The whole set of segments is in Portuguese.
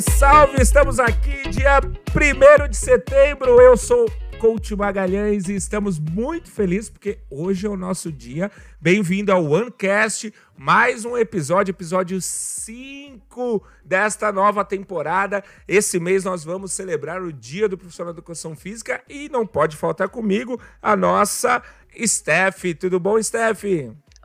salve, salve! Estamos aqui dia 1 de setembro. Eu sou Coach Magalhães e estamos muito felizes porque hoje é o nosso dia. Bem-vindo ao OneCast, mais um episódio, episódio 5 desta nova temporada. Esse mês nós vamos celebrar o Dia do Profissional de Educação Física e não pode faltar comigo a nossa Steph. Tudo bom, Steph?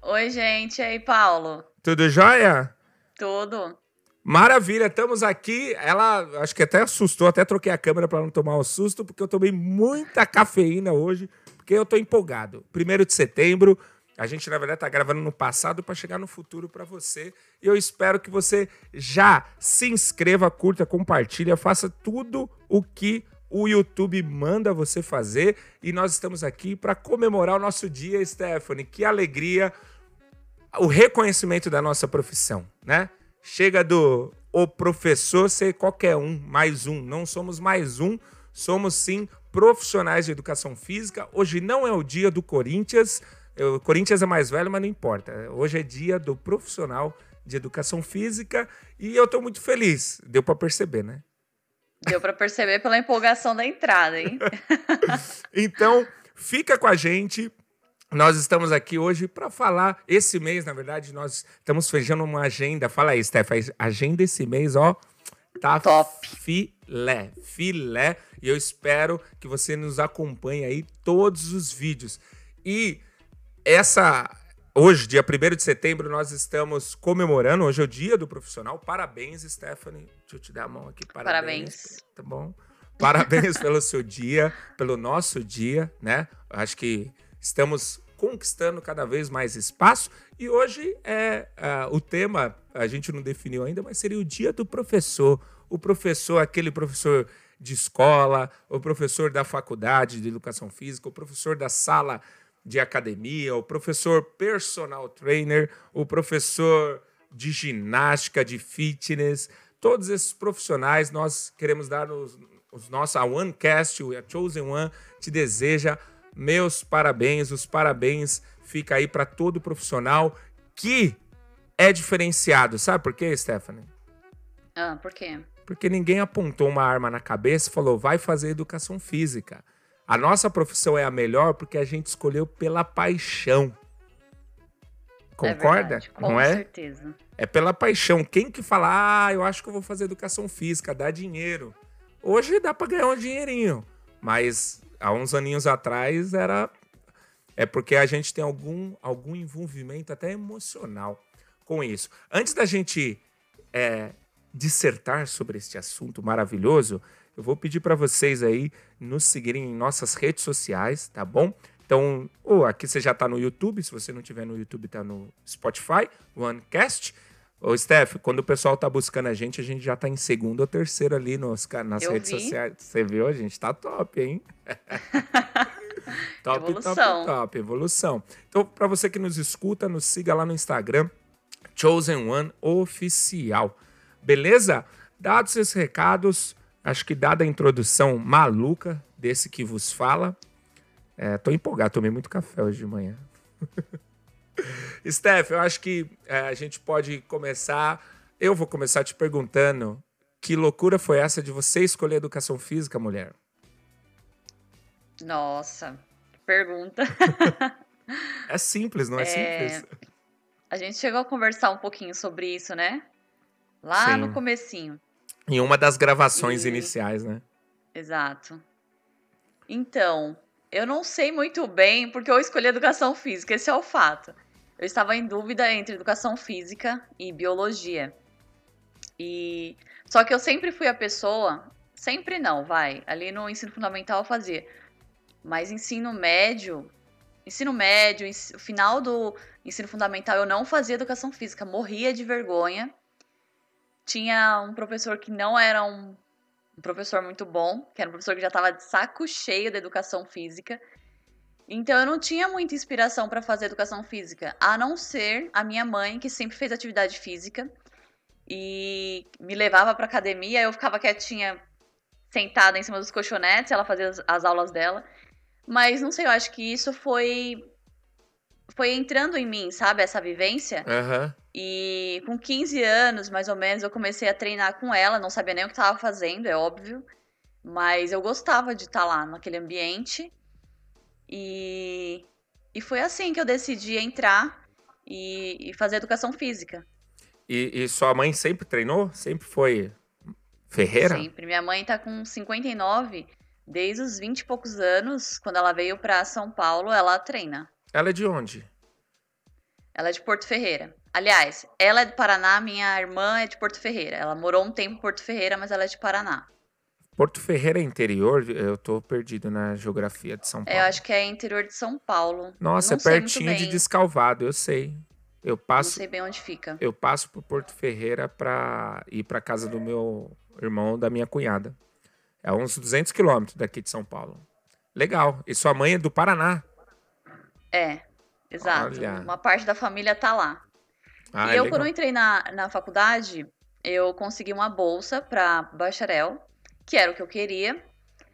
Oi, gente. E aí, Paulo? Tudo jóia? Tudo. Maravilha, estamos aqui. Ela acho que até assustou, até troquei a câmera para não tomar o um susto, porque eu tomei muita cafeína hoje, porque eu tô empolgado. Primeiro de setembro, a gente na verdade tá gravando no passado para chegar no futuro para você. E eu espero que você já se inscreva, curta, compartilha, faça tudo o que o YouTube manda você fazer. E nós estamos aqui para comemorar o nosso dia, Stephanie. Que alegria! O reconhecimento da nossa profissão, né? Chega do o professor ser qualquer um, mais um. Não somos mais um, somos sim profissionais de educação física. Hoje não é o dia do Corinthians. O Corinthians é mais velho, mas não importa. Hoje é dia do profissional de educação física e eu estou muito feliz. Deu para perceber, né? Deu para perceber pela empolgação da entrada, hein? então, fica com a gente. Nós estamos aqui hoje para falar. Esse mês, na verdade, nós estamos fechando uma agenda. Fala aí, Steph. A agenda esse mês, ó, tá top. Filé, filé. E eu espero que você nos acompanhe aí todos os vídeos. E essa. Hoje, dia 1 de setembro, nós estamos comemorando. Hoje é o dia do profissional. Parabéns, Stephanie. Deixa eu te dar a mão aqui. Parabéns. Parabéns. Tá bom? Parabéns pelo seu dia, pelo nosso dia, né? Acho que estamos conquistando cada vez mais espaço. E hoje é uh, o tema, a gente não definiu ainda, mas seria o dia do professor. O professor, aquele professor de escola, o professor da faculdade de educação física, o professor da sala de academia, o professor personal trainer, o professor de ginástica, de fitness. Todos esses profissionais nós queremos dar os, os nossos, a OneCast, a Chosen One, te deseja meus parabéns, os parabéns fica aí para todo profissional que é diferenciado. Sabe por quê, Stephanie? Ah, por quê? Porque ninguém apontou uma arma na cabeça e falou, vai fazer educação física. A nossa profissão é a melhor porque a gente escolheu pela paixão. Concorda? É verdade, com Não é? certeza. É pela paixão. Quem que fala, ah, eu acho que eu vou fazer educação física, dá dinheiro. Hoje dá para ganhar um dinheirinho, mas há uns aninhos atrás era é porque a gente tem algum, algum envolvimento até emocional com isso. Antes da gente é, dissertar sobre este assunto maravilhoso, eu vou pedir para vocês aí nos seguirem em nossas redes sociais, tá bom? Então, oh, aqui você já está no YouTube, se você não tiver no YouTube, está no Spotify, OneCast. Ô, Steph, quando o pessoal tá buscando a gente, a gente já tá em segundo ou terceiro ali nos, nas Eu redes vi. sociais. Você viu? A gente tá top, hein? top, Evolução. top, top. Evolução. Então, para você que nos escuta, nos siga lá no Instagram, Chosen One Oficial. Beleza? Dados esses recados, acho que dada a introdução maluca desse que vos fala, é, tô empolgado, tomei muito café hoje de manhã. Steph, eu acho que é, a gente pode começar. Eu vou começar te perguntando que loucura foi essa de você escolher educação física, mulher? Nossa, que pergunta. é simples, não é, é, simples? A gente chegou a conversar um pouquinho sobre isso, né? Lá Sim. no comecinho. Em uma das gravações e... iniciais, né? Exato. Então, eu não sei muito bem porque eu escolhi educação física, esse é o fato. Eu estava em dúvida entre educação física e biologia. E só que eu sempre fui a pessoa, sempre não, vai. Ali no ensino fundamental eu fazia. Mas ensino médio, ensino médio, o final do ensino fundamental eu não fazia educação física, morria de vergonha. Tinha um professor que não era um, um professor muito bom, que era um professor que já estava de saco cheio da educação física. Então eu não tinha muita inspiração para fazer educação física, a não ser a minha mãe, que sempre fez atividade física e me levava para academia, eu ficava quietinha, sentada em cima dos colchonetes, ela fazia as, as aulas dela. Mas não sei, eu acho que isso foi foi entrando em mim, sabe, essa vivência. Aham. E com 15 anos, mais ou menos, eu comecei a treinar com ela, não sabia nem o que estava fazendo, é óbvio. Mas eu gostava de estar lá naquele ambiente. E, e foi assim que eu decidi entrar e, e fazer educação física. E, e sua mãe sempre treinou? Sempre foi ferreira? Sempre. Minha mãe tá com 59, desde os 20 e poucos anos, quando ela veio para São Paulo, ela treina. Ela é de onde? Ela é de Porto Ferreira. Aliás, ela é de Paraná, minha irmã é de Porto Ferreira. Ela morou um tempo em Porto Ferreira, mas ela é de Paraná. Porto Ferreira é interior? Eu tô perdido na geografia de São Paulo. Eu acho que é interior de São Paulo. Nossa, Não é pertinho de. Descalvado, eu sei. Eu Não passo, sei bem onde fica. eu passo por Porto Ferreira pra ir pra casa do meu irmão, da minha cunhada. É uns 200 quilômetros daqui de São Paulo. Legal. E sua mãe é do Paraná? É, exato. Olha. Uma parte da família tá lá. Ah, e eu, legal. quando eu entrei na, na faculdade, eu consegui uma bolsa para bacharel, que era o que eu queria.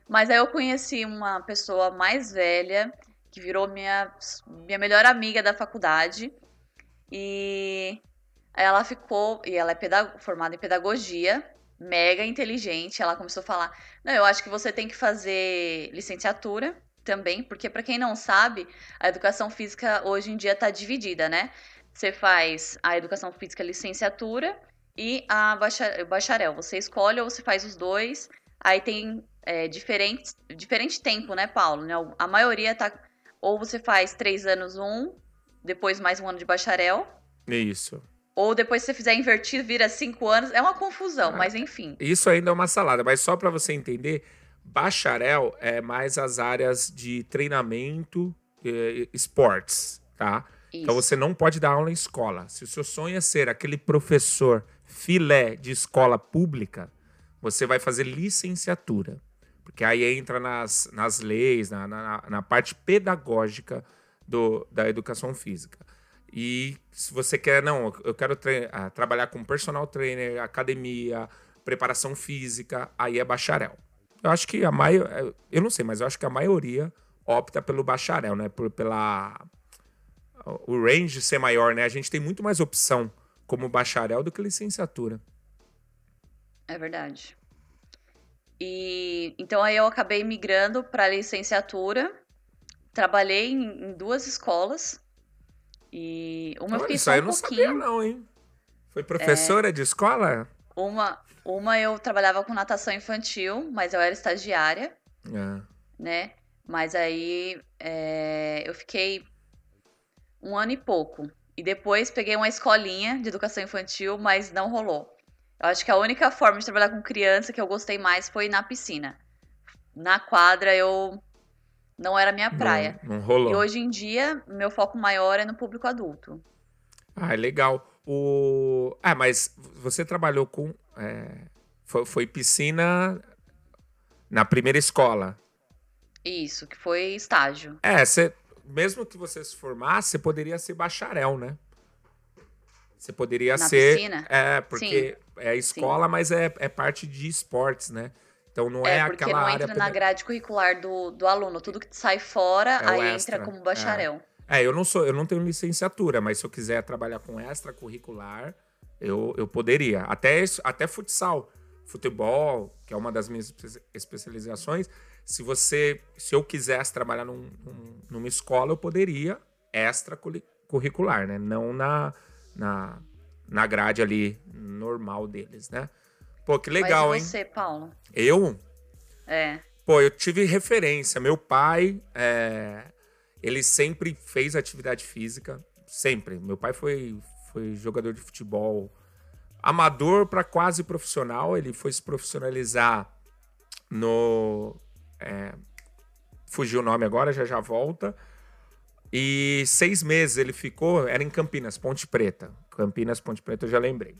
Mas aí eu conheci uma pessoa mais velha, que virou minha, minha melhor amiga da faculdade. E ela ficou, e ela é formada em pedagogia, mega inteligente. Ela começou a falar: Não, eu acho que você tem que fazer licenciatura também, porque para quem não sabe, a educação física hoje em dia está dividida, né? Você faz a educação física licenciatura e a bacha- bacharel. Você escolhe ou você faz os dois. Aí tem é, diferente, diferente tempo, né, Paulo? Né, A maioria tá. Ou você faz três anos um, depois mais um ano de bacharel. Isso. Ou depois se você fizer invertido, vira cinco anos. É uma confusão, Ah, mas enfim. Isso ainda é uma salada, mas só para você entender, bacharel é mais as áreas de treinamento, eh, esportes, tá? Então Isso. você não pode dar aula em escola. Se o seu sonho é ser aquele professor filé de escola pública, você vai fazer licenciatura. Porque aí entra nas, nas leis, na, na, na parte pedagógica do, da educação física. E se você quer, não, eu quero ah, trabalhar com personal trainer, academia, preparação física, aí é bacharel. Eu acho que a maioria, eu não sei, mas eu acho que a maioria opta pelo bacharel, né? Por, pela o range ser maior, né? A gente tem muito mais opção como bacharel do que licenciatura. É verdade. E então aí eu acabei migrando para licenciatura. Trabalhei em, em duas escolas. E uma eu Olha, fiquei isso só um eu não sabia pouquinho. não, hein? Foi professora de escola? Uma, uma eu trabalhava com natação infantil, mas eu era estagiária, É. né? Mas aí é, eu fiquei um ano e pouco. E depois peguei uma escolinha de educação infantil, mas não rolou. Eu acho que a única forma de trabalhar com criança que eu gostei mais foi na piscina. Na quadra eu não era minha praia. Não, não rolou. E hoje em dia, meu foco maior é no público adulto. Ah, legal. O... Ah, mas você trabalhou com. é, Foi, foi piscina na primeira escola. Isso, que foi estágio. É, você, mesmo que você se formasse, você poderia ser bacharel, né? Você poderia Na ser. piscina? É, porque é escola, mas é, é parte de esportes, né? Então não é, É, porque aquela não área. entra na grade curricular do, do aluno. Tudo que sai fora, É aí extra, entra como bacharel. É, eu não sou, eu não tenho licenciatura, mas se eu quiser trabalhar com extracurricular, eu, eu poderia. Até, até futsal, futebol, que é uma das minhas espe- especializações. Se você, se eu quisesse trabalhar num- num- numa escola, eu poderia extracurricular, né? Não na, na, na grade ali normal deles, né? Pô, que legal, Mas hein? e você, Paulo? Eu, É. Pô, eu tive referência. Meu pai, é, ele sempre fez atividade física, sempre. Meu pai foi, foi jogador de futebol amador para quase profissional. Ele foi se profissionalizar no. é, fugiu o nome agora, já já volta. E seis meses ele ficou, era em Campinas, Ponte Preta. Campinas, Ponte Preta, eu já lembrei.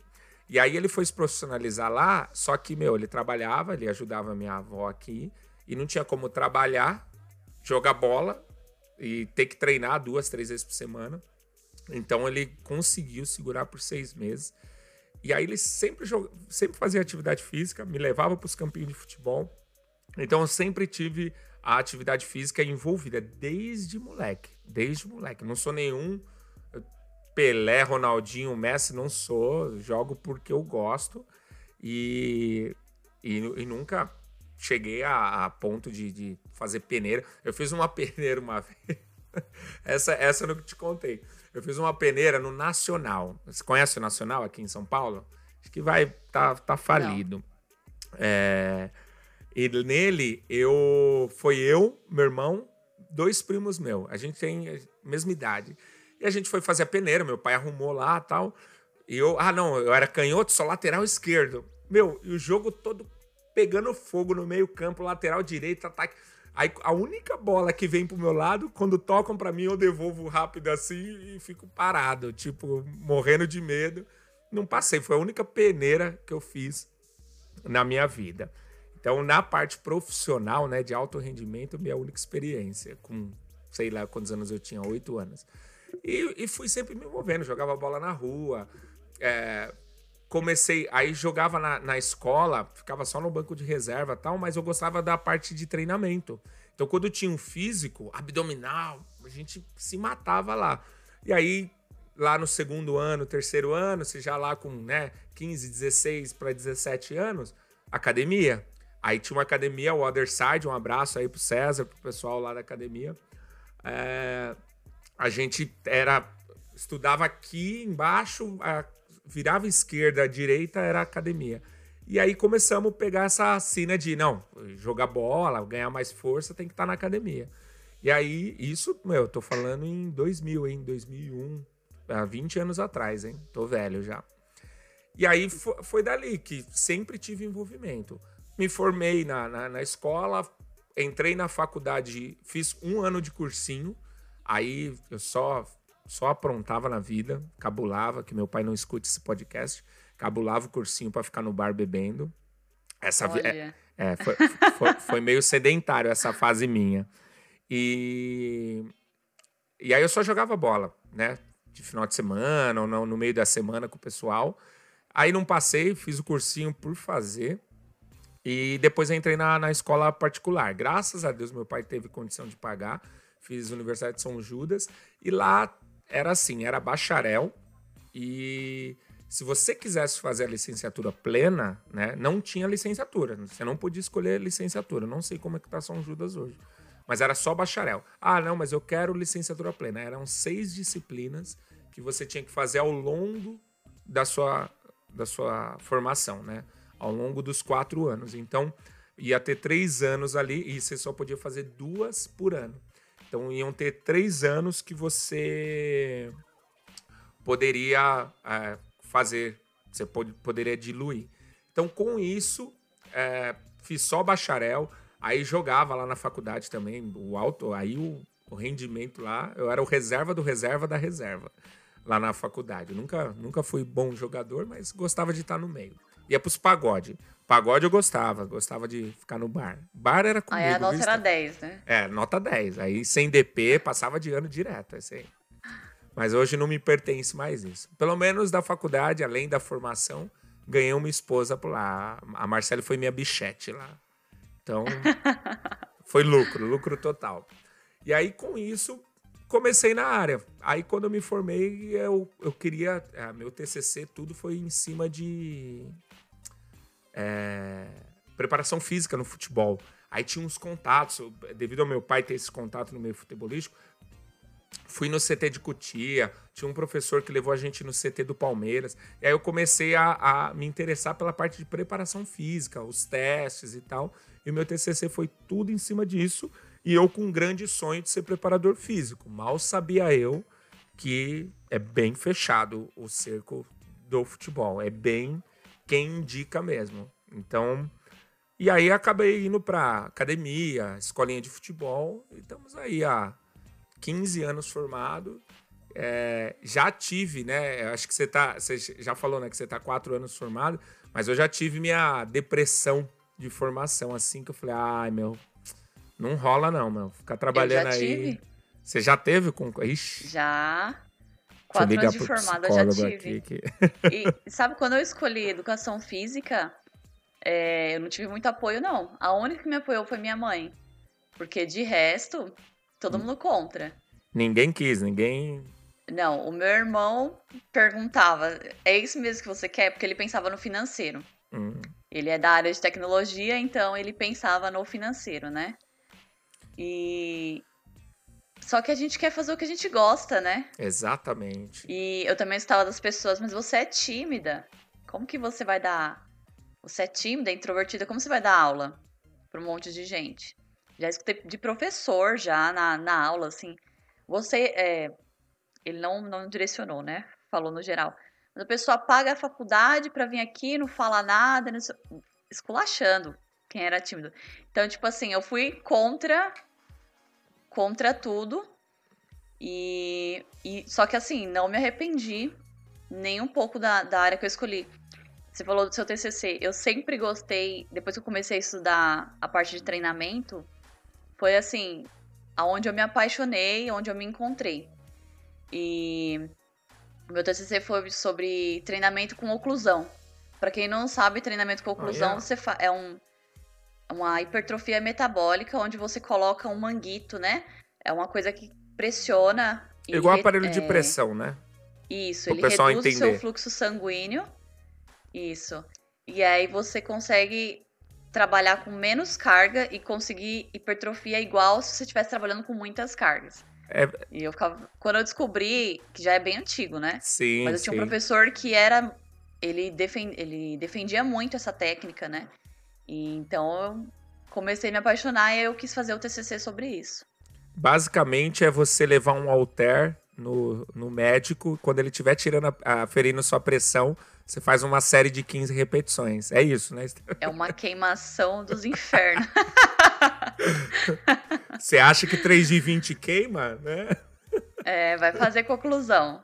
E aí ele foi se profissionalizar lá, só que, meu, ele trabalhava, ele ajudava minha avó aqui, e não tinha como trabalhar, jogar bola e ter que treinar duas, três vezes por semana. Então ele conseguiu segurar por seis meses. E aí ele sempre, jog... sempre fazia atividade física, me levava para os campinhos de futebol. Então eu sempre tive a atividade física envolvida desde moleque. Desde moleque. Não sou nenhum Pelé, Ronaldinho, Messi, não sou. Jogo porque eu gosto. E, e, e nunca cheguei a, a ponto de, de, fazer peneira. Eu fiz uma peneira uma vez. essa, essa eu não te contei. Eu fiz uma peneira no Nacional. Você conhece o Nacional aqui em São Paulo? Acho que vai tá, tá falido. É, e nele, eu foi eu, meu irmão, dois primos meus. A gente tem a mesma idade. E a gente foi fazer a peneira, meu pai arrumou lá tal. E eu, ah, não, eu era canhoto, só lateral esquerdo. Meu, e o jogo todo pegando fogo no meio-campo, lateral direito, ataque. Aí a única bola que vem pro meu lado, quando tocam para mim, eu devolvo rápido assim e fico parado, tipo, morrendo de medo. Não passei, foi a única peneira que eu fiz na minha vida. Então, na parte profissional, né, de alto rendimento, minha única experiência, com sei lá quantos anos eu tinha, oito anos. E, e, fui sempre me movendo, jogava bola na rua, é, comecei, aí jogava na, na escola, ficava só no banco de reserva tal, mas eu gostava da parte de treinamento. Então, quando tinha um físico, abdominal, a gente se matava lá. E aí, lá no segundo ano, terceiro ano, você já lá com né, 15, 16 para 17 anos, academia. Aí tinha uma academia, o Other Side, um abraço aí pro César, pro pessoal lá da academia. É, a gente era estudava aqui embaixo, a virava esquerda, direita era academia. E aí começamos a pegar essa cena de, não, jogar bola, ganhar mais força, tem que estar tá na academia. E aí, isso, meu, eu tô falando em 2000, hein, 2001, há 20 anos atrás, hein, tô velho já. E aí foi, foi dali que sempre tive envolvimento. Me formei na, na, na escola, entrei na faculdade, fiz um ano de cursinho, aí eu só só aprontava na vida, cabulava, que meu pai não escute esse podcast, cabulava o cursinho para ficar no bar bebendo. Essa é, é, foi, foi, foi, meio sedentário essa fase minha. E, e aí eu só jogava bola, né? De final de semana ou no, no meio da semana com o pessoal. Aí não passei, fiz o cursinho por fazer. E depois entrei na, na escola particular. Graças a Deus, meu pai teve condição de pagar. Fiz Universidade de São Judas. E lá era assim, era bacharel e se você quisesse fazer a licenciatura plena, né, não tinha licenciatura. Você não podia escolher licenciatura. Não sei como é que tá São Judas hoje. Mas era só bacharel. Ah, não, mas eu quero licenciatura plena. Eram seis disciplinas que você tinha que fazer ao longo da sua, da sua formação, né? Ao longo dos quatro anos. Então, ia ter três anos ali e você só podia fazer duas por ano. Então iam ter três anos que você poderia é, fazer, você pod poderia diluir. Então com isso, é, fiz só bacharel, aí jogava lá na faculdade também, o alto, aí o, o rendimento lá, eu era o reserva do reserva da reserva lá na faculdade. Nunca, nunca fui bom jogador, mas gostava de estar no meio. Ia pros pagode. Pagode eu gostava, gostava de ficar no bar. Bar era comigo. Aí a nota era 10, né? É, nota 10. Aí sem DP, passava de ano direto. Assim. Mas hoje não me pertence mais isso. Pelo menos da faculdade, além da formação, ganhei uma esposa por lá. A Marcela foi minha bichete lá. Então, foi lucro, lucro total. E aí, com isso, comecei na área. Aí, quando eu me formei, eu, eu queria. É, meu TCC, tudo foi em cima de é, preparação física no futebol. Aí tinha uns contatos, devido ao meu pai ter esse contato no meio futebolístico, fui no CT de Cutia, tinha um professor que levou a gente no CT do Palmeiras, e aí eu comecei a, a me interessar pela parte de preparação física, os testes e tal, e o meu TCC foi tudo em cima disso, e eu com um grande sonho de ser preparador físico. Mal sabia eu que é bem fechado o cerco do futebol, é bem quem indica mesmo. Então, e aí acabei indo para academia, escolinha de futebol, e estamos aí há 15 anos formado. É, já tive, né? Acho que você tá. Você já falou, né? Que você tá quatro anos formado, mas eu já tive minha depressão de formação, assim, que eu falei, ai, meu, não rola, não, meu. Ficar trabalhando aí. Você já teve com. Ixi. Já. Quatro anos de formada já tive. Aqui, E sabe, quando eu escolhi educação física, é, eu não tive muito apoio, não. A única que me apoiou foi minha mãe. Porque de resto, todo mundo contra. Ninguém quis, ninguém. Não, o meu irmão perguntava: é isso mesmo que você quer? Porque ele pensava no financeiro. Hum. Ele é da área de tecnologia, então ele pensava no financeiro, né? E. Só que a gente quer fazer o que a gente gosta, né? Exatamente. E eu também estava das pessoas, mas você é tímida. Como que você vai dar. Você é tímida, introvertida, como você vai dar aula para um monte de gente? Já escutei de professor já na, na aula, assim. Você. É... Ele não, não direcionou, né? Falou no geral. Mas a pessoa paga a faculdade para vir aqui, não fala nada, não esculachando quem era tímido. Então, tipo assim, eu fui contra contra tudo. E, e só que assim, não me arrependi nem um pouco da, da área que eu escolhi. Você falou do seu TCC. Eu sempre gostei, depois que eu comecei a estudar a parte de treinamento, foi assim, aonde eu me apaixonei, onde eu me encontrei. E o meu TCC foi sobre treinamento com oclusão. Para quem não sabe, treinamento com oclusão oh, yeah. é um, uma hipertrofia metabólica onde você coloca um manguito, né? É uma coisa que pressiona. Igual aparelho é... de pressão, né? Isso, o ele reduz o seu fluxo sanguíneo. Isso. E aí você consegue trabalhar com menos carga e conseguir hipertrofia igual se você estivesse trabalhando com muitas cargas. É... E eu ficava. Quando eu descobri, que já é bem antigo, né? Sim. Mas eu tinha sim. um professor que era. Ele, defend, ele defendia muito essa técnica, né? E então eu comecei a me apaixonar e eu quis fazer o TCC sobre isso. Basicamente é você levar um halter no, no médico, quando ele estiver tirando a, a, ferindo sua pressão, você faz uma série de 15 repetições. É isso, né? É uma queimação dos infernos. Você acha que 3 de 20 queima, né? É, vai fazer conclusão.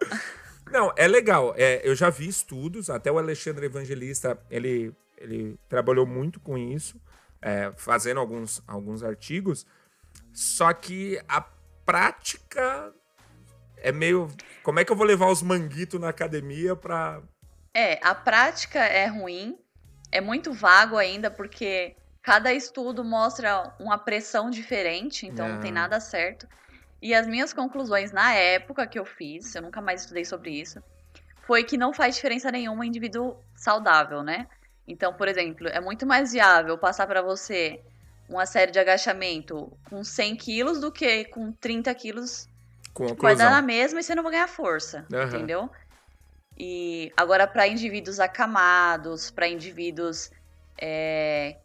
Não, é legal. É, eu já vi estudos, até o Alexandre Evangelista, ele ele trabalhou muito com isso, é, fazendo alguns, alguns artigos. Só que a prática é meio. Como é que eu vou levar os manguitos na academia para. É, a prática é ruim, é muito vago ainda, porque cada estudo mostra uma pressão diferente, então não, não tem é. nada certo. E as minhas conclusões na época que eu fiz, eu nunca mais estudei sobre isso, foi que não faz diferença nenhuma indivíduo saudável, né? Então, por exemplo, é muito mais viável passar para você uma série de agachamento com 100 quilos do que com 30 quilos. Com tipo, vai dar na mesma e você não vai ganhar força, uhum. entendeu? E agora, para indivíduos acamados, para indivíduos é,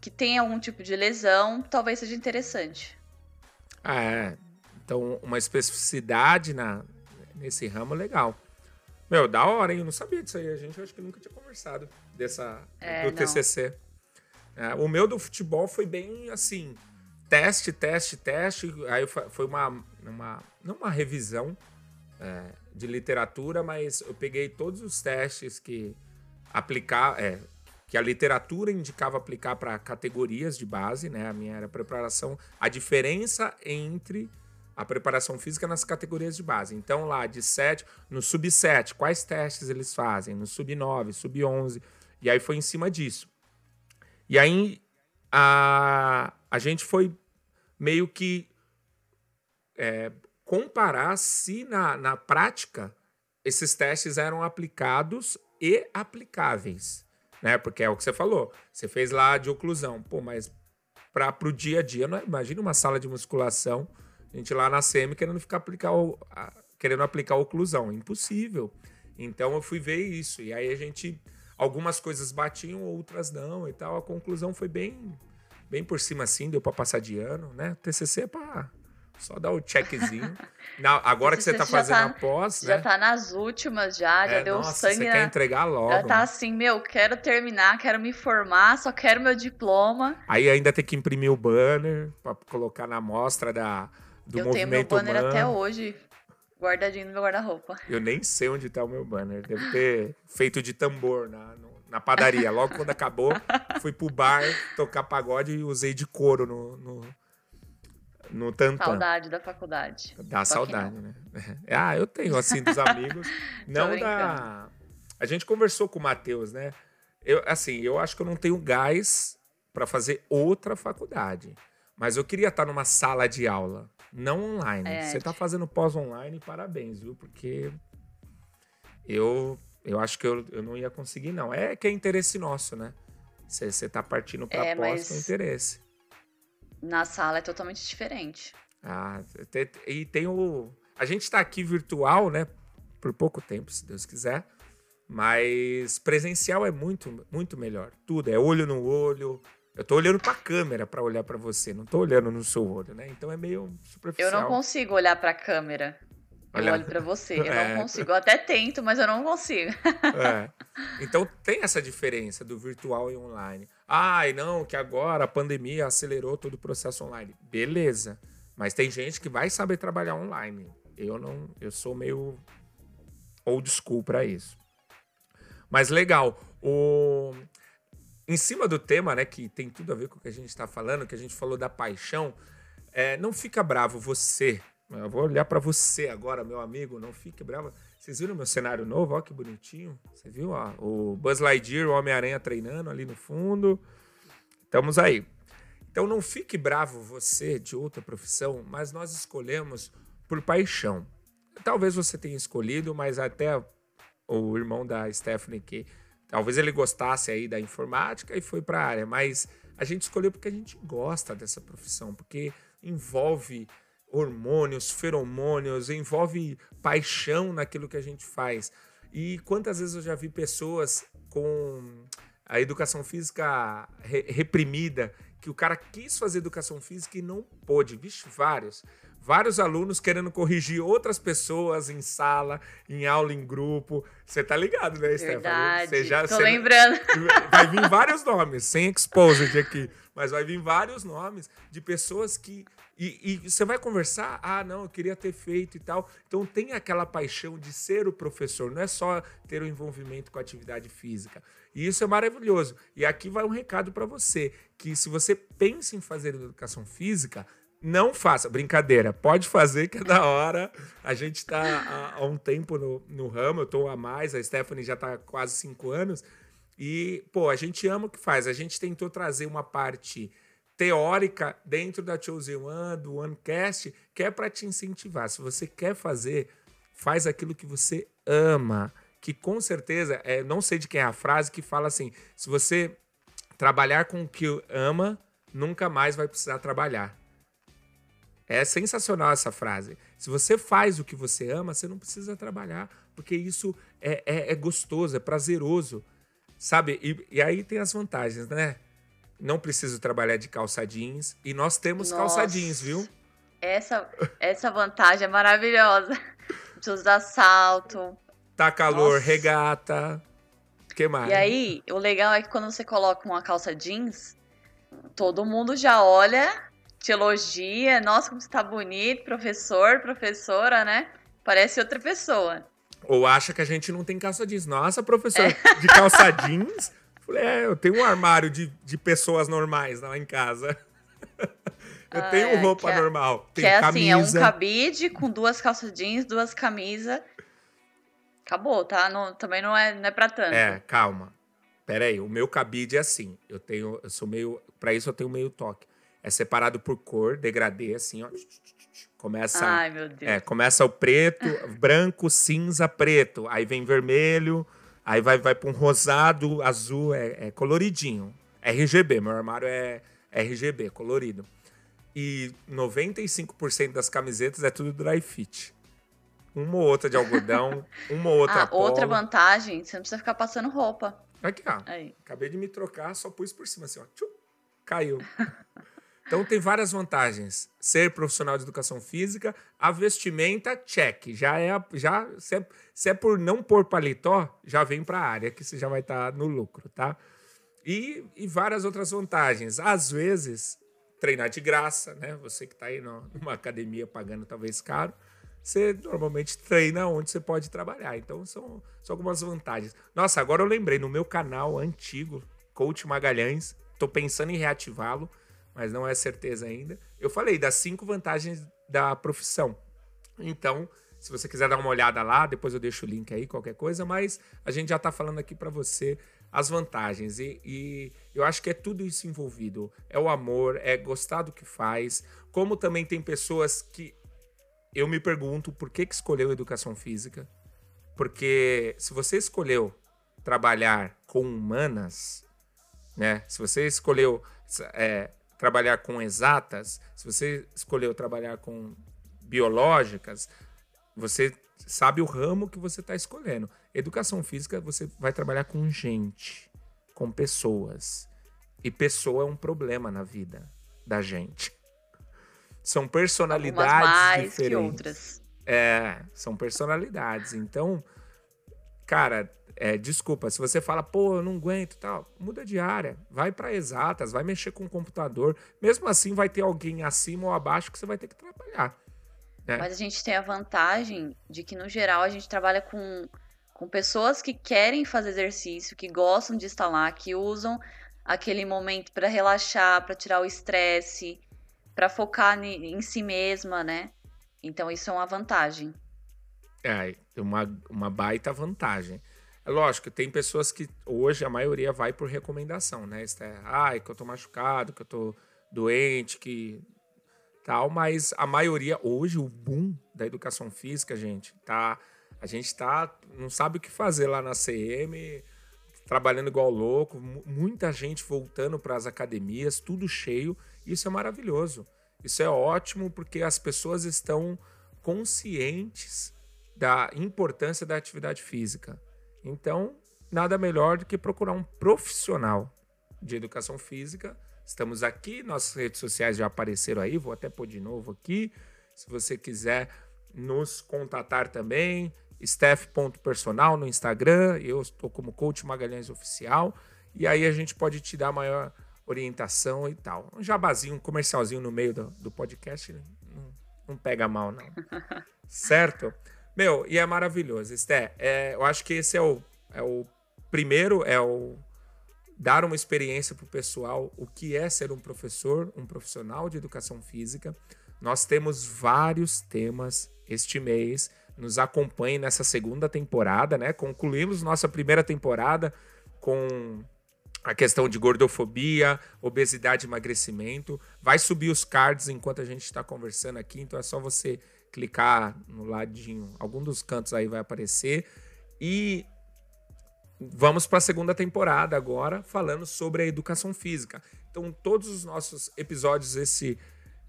que têm algum tipo de lesão, talvez seja interessante. Ah, é. Então, uma especificidade na, nesse ramo legal. Meu, da hora, hein? Eu não sabia disso aí. A gente acho que nunca tinha conversado dessa, é, do TCC. É, o meu do futebol foi bem assim, teste, teste, teste. Aí foi uma, uma não uma revisão é, de literatura, mas eu peguei todos os testes que aplicar, é, que a literatura indicava aplicar para categorias de base, né? A minha era preparação, a diferença entre a preparação física nas categorias de base. Então, lá de 7, no sub 7, quais testes eles fazem? No sub 9, sub 11. E aí foi em cima disso. E aí a, a gente foi meio que é, comparar se na, na prática esses testes eram aplicados e aplicáveis. Né? Porque é o que você falou. Você fez lá de oclusão. Pô, mas para o dia a dia, não é? imagina uma sala de musculação a gente lá na SEMI querendo ficar aplicar o, querendo aplicar oclusão. Impossível. Então eu fui ver isso. E aí a gente. Algumas coisas batiam, outras não e tal. A conclusão foi bem, bem por cima assim, deu para passar de ano, né? TCC é para só dar o checkzinho. Na, agora que você tá fazendo tá, a pós, já né? tá nas últimas já, já é, deu nossa, sangue. Você na... quer entregar logo. Já tá assim, meu, quero terminar, quero me formar, só quero meu diploma. Aí ainda tem que imprimir o banner para colocar na mostra da do eu tenho meu banner humano. até hoje guardadinho no meu guarda-roupa. Eu nem sei onde tá o meu banner. Deve ter feito de tambor na, no, na padaria. Logo quando acabou, fui pro bar tocar pagode e usei de couro no, no, no tantã. Saudade da faculdade. Dá Só saudade, né? Ah, eu tenho, assim, dos amigos. não da... A gente conversou com o Matheus, né? Eu, assim, eu acho que eu não tenho gás para fazer outra faculdade. Mas eu queria estar numa sala de aula, não online. É, Você está fazendo pós-online, parabéns, viu? Porque eu, eu acho que eu, eu não ia conseguir, não. É que é interesse nosso, né? Você está partindo para É, pós com interesse. Na sala é totalmente diferente. Ah, e tem o. A gente está aqui virtual, né? Por pouco tempo, se Deus quiser. Mas presencial é muito, muito melhor. Tudo é olho no olho. Eu tô olhando pra câmera pra olhar pra você, não tô olhando no seu olho, né? Então é meio Eu superficial. não consigo olhar pra câmera. Eu Olha- olho pra você. Eu É. não consigo. Eu até tento, mas eu não consigo. É. Então tem essa diferença do virtual e online. Ai, não, que agora a pandemia acelerou todo o processo online. Beleza. Mas tem gente que vai saber trabalhar online. Eu não, eu sou meio old school para isso. Mas legal. O em cima do tema, né, que tem tudo a ver com o que a gente está falando, que a gente falou da paixão, é, não fica bravo você. Eu vou olhar para você agora, meu amigo, não fique bravo. Vocês viram meu cenário novo? Olha que bonitinho. Você viu? Ó, o Buzz Lightyear, o Homem-Aranha treinando ali no fundo. Estamos aí. Então não fique bravo você de outra profissão, mas nós escolhemos por paixão. Talvez você tenha escolhido, mas até o irmão da Stephanie que talvez ele gostasse aí da informática e foi para a área, mas a gente escolheu porque a gente gosta dessa profissão, porque envolve hormônios, feromônios, envolve paixão naquilo que a gente faz. E quantas vezes eu já vi pessoas com a educação física re- reprimida, que o cara quis fazer educação física e não pôde. Vixe, vários. Vários alunos querendo corrigir outras pessoas em sala, em aula, em grupo. Você tá ligado, né, Stephanie? Verdade. Você já, Tô lembrando. Vai vir vários nomes, sem exposed aqui, mas vai vir vários nomes de pessoas que. E, e você vai conversar, ah, não, eu queria ter feito e tal. Então tem aquela paixão de ser o professor, não é só ter o envolvimento com a atividade física. E isso é maravilhoso. E aqui vai um recado para você: que se você pensa em fazer educação física, não faça. Brincadeira, pode fazer que é da hora. A gente está há, há um tempo no, no ramo, eu estou a mais, a Stephanie já está há quase cinco anos. E, pô, a gente ama o que faz. A gente tentou trazer uma parte teórica dentro da Chosen One, do OneCast, que é para te incentivar. Se você quer fazer, faz aquilo que você ama. Que com certeza, é, não sei de quem é a frase que fala assim: se você trabalhar com o que ama, nunca mais vai precisar trabalhar. É sensacional essa frase. Se você faz o que você ama, você não precisa trabalhar, porque isso é, é, é gostoso, é prazeroso. Sabe? E, e aí tem as vantagens, né? Não preciso trabalhar de calça jeans. E nós temos calça Nossa. jeans, viu? Essa, essa vantagem é maravilhosa. Precisa usar salto. Tá calor, Nossa. regata. Que mais? E aí, o legal é que quando você coloca uma calça jeans, todo mundo já olha, te elogia. Nossa, como você tá bonito, professor, professora, né? Parece outra pessoa. Ou acha que a gente não tem calça jeans. Nossa, professor, de calça jeans? Falei, é, eu tenho um armário de, de pessoas normais lá em casa. eu Ah, tenho é, roupa que é- normal. que Tenho é assim, é um camisa. cabide com duas calças jeans, duas camisas. Acabou, tá? Não- também não é, não é pra tanto. É, calma. Pera aí, o meu cabide é assim. Eu tenho, eu sou meio, Pra isso eu tenho meio toque. É separado por cor, degradê, assim, ó. Começa, Ai, meu Deus. é, começa o preto, branco, cinza, preto. Aí vem vermelho, aí vai, vai para um rosado, azul, é, é coloridinho. RGB, meu armário é RGB, colorido. E 95% das camisetas é tudo dry fit. Uma ou outra de algodão, uma ou outra ah, outra vantagem, você não precisa ficar passando roupa. Aqui, ó. Aí. Acabei de me trocar, só pus por cima, assim, ó. Tchum, caiu. Então tem várias vantagens. Ser profissional de educação física, a vestimenta, check. Já é, já se é, se é por não pôr paletó, já vem para a área que você já vai estar no lucro, tá? E, e várias outras vantagens. Às vezes, treinar de graça, né? Você que está aí numa academia pagando talvez caro, você normalmente treina onde você pode trabalhar. Então são, são algumas vantagens. Nossa, agora eu lembrei, no meu canal antigo, Coach Magalhães, tô pensando em reativá-lo, mas não é certeza ainda. Eu falei das cinco vantagens da profissão. Então, se você quiser dar uma olhada lá, depois eu deixo o link aí, qualquer coisa, mas a gente já tá falando aqui para você as vantagens. E, e, Eu acho que é tudo isso envolvido. É o amor, é gostar do que faz. Como também tem pessoas que eu me pergunto por que, que escolheu educação física. Porque se você escolheu trabalhar com humanas, né? Se você escolheu é, trabalhar com exatas, se você escolheu trabalhar com biológicas, você sabe o ramo que você está escolhendo. Educação física, você vai trabalhar com gente, com pessoas. E pessoa é um problema na vida da gente. São personalidades Algumas mais diferentes. Que outras. É, são personalidades. Então, cara, é, desculpa, se você fala, pô, eu não aguento tal, muda de área, vai para exatas, vai mexer com o computador. Mesmo assim, vai ter alguém acima ou abaixo que você vai ter que trabalhar. Né? Mas a gente tem a vantagem de que, no geral, a gente trabalha com, com pessoas que querem fazer exercício, que gostam de estar lá, que usam aquele momento para relaxar, para tirar o estresse, para focar em si mesma, né? Então, isso é uma vantagem. É, uma, uma baita vantagem. É lógico, tem pessoas que hoje a maioria vai por recomendação, né? É, Ai, que eu tô machucado, que eu tô doente, que tal, mas a maioria hoje o boom da educação física, gente, tá a gente tá não sabe o que fazer lá na CM, trabalhando igual louco, muita gente voltando para as academias, tudo cheio. Isso é maravilhoso. Isso é ótimo porque as pessoas estão conscientes da importância da atividade física. Então, nada melhor do que procurar um profissional de educação física. Estamos aqui, nossas redes sociais já apareceram aí, vou até pôr de novo aqui. Se você quiser nos contatar também, staff.personal no Instagram, eu estou como Coach Magalhães Oficial, e aí a gente pode te dar maior orientação e tal. Um jabazinho, um comercialzinho no meio do, do podcast, não, não pega mal, não. certo? Meu, e é maravilhoso. Esté, é, eu acho que esse é o, é o primeiro, é o dar uma experiência para o pessoal o que é ser um professor, um profissional de educação física. Nós temos vários temas este mês. Nos acompanhe nessa segunda temporada, né? Concluímos nossa primeira temporada com a questão de gordofobia, obesidade e emagrecimento. Vai subir os cards enquanto a gente está conversando aqui, então é só você clicar no ladinho, algum dos cantos aí vai aparecer. E vamos para a segunda temporada agora, falando sobre a educação física. Então, todos os nossos episódios esse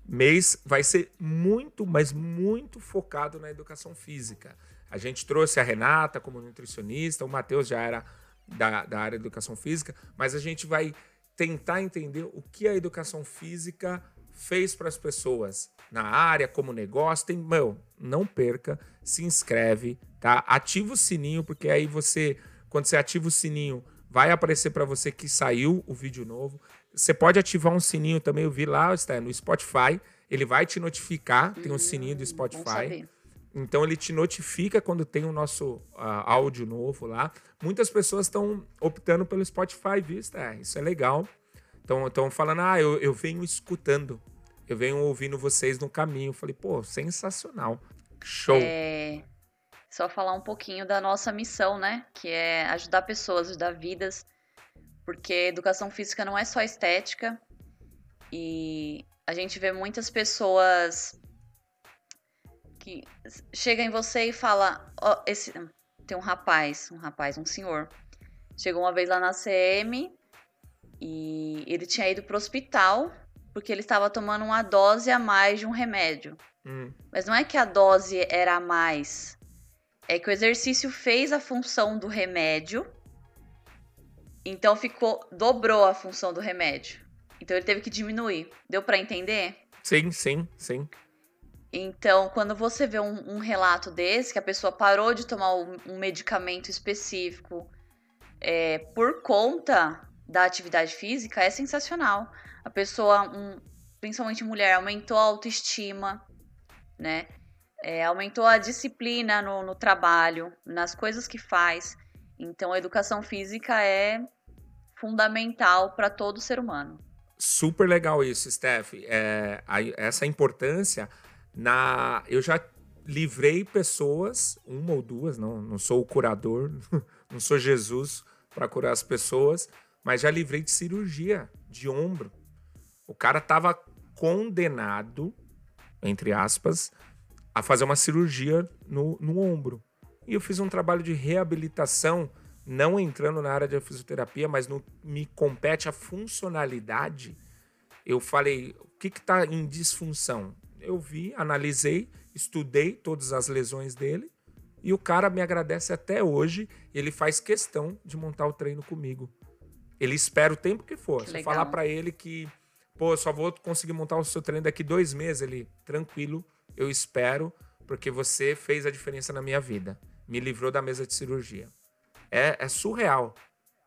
mês vai ser muito, mas muito focado na educação física. A gente trouxe a Renata como nutricionista, o Matheus já era da, da área de educação física, mas a gente vai tentar entender o que a educação física fez para as pessoas na área, como negócio, tem, meu, não perca, se inscreve, tá? Ativa o sininho, porque aí você, quando você ativa o sininho, vai aparecer para você que saiu o vídeo novo. Você pode ativar um sininho também, eu vi lá, está no Spotify, ele vai te notificar, tem um sininho do hum, Spotify. Então ele te notifica quando tem o nosso uh, áudio novo lá. Muitas pessoas estão optando pelo Spotify, viu? É, isso é legal. Estão falando, ah, eu, eu venho escutando eu venho ouvindo vocês no caminho. Falei, pô, sensacional. Show. É... Só falar um pouquinho da nossa missão, né? Que é ajudar pessoas, ajudar vidas. Porque educação física não é só estética. E a gente vê muitas pessoas que chegam em você e fala, oh, esse tem um rapaz, um rapaz, um senhor. Chegou uma vez lá na CM e ele tinha ido pro hospital porque ele estava tomando uma dose a mais de um remédio. Hum. Mas não é que a dose era a mais. É que o exercício fez a função do remédio. Então ficou. dobrou a função do remédio. Então ele teve que diminuir. Deu para entender? Sim, sim, sim. Então, quando você vê um, um, relato desse, que a pessoa parou de tomar um, um medicamento específico é, por conta da atividade física, é sensacional a pessoa, um, principalmente mulher, aumentou a autoestima, né? É, aumentou a disciplina no, no trabalho, nas coisas que faz. Então, a educação física é fundamental para todo ser humano. Super legal isso, Steph. É, a, essa importância na. Eu já livrei pessoas, uma ou duas, não, não sou o curador, não sou Jesus para curar as pessoas, mas já livrei de cirurgia de ombro. O cara tava condenado, entre aspas, a fazer uma cirurgia no, no ombro. E eu fiz um trabalho de reabilitação, não entrando na área de fisioterapia, mas no, me compete a funcionalidade. Eu falei, o que está em disfunção? Eu vi, analisei, estudei todas as lesões dele e o cara me agradece até hoje. Ele faz questão de montar o treino comigo. Ele espera o tempo que for. Que Se eu falar para ele que, pô, só vou conseguir montar o seu treino daqui dois meses, ele, tranquilo, eu espero, porque você fez a diferença na minha vida me livrou da mesa de cirurgia. É, é surreal.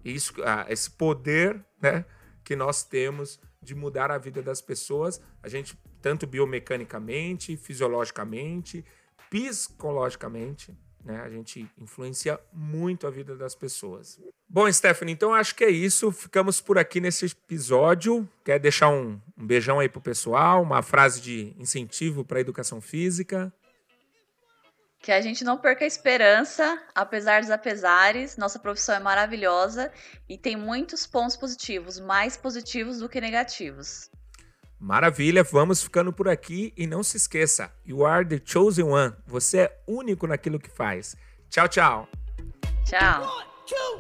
Isso, ah, esse poder né, que nós temos de mudar a vida das pessoas, a gente, tanto biomecanicamente, fisiologicamente, psicologicamente, né, a gente influencia muito a vida das pessoas. Bom, Stephanie, então acho que é isso. Ficamos por aqui nesse episódio. Quer deixar um, um beijão aí pro pessoal, uma frase de incentivo para a educação física? Que a gente não perca a esperança, apesar dos apesares. Nossa profissão é maravilhosa e tem muitos pontos positivos, mais positivos do que negativos. Maravilha, vamos ficando por aqui e não se esqueça, you are the chosen one. Você é único naquilo que faz. Tchau, tchau. Tchau two.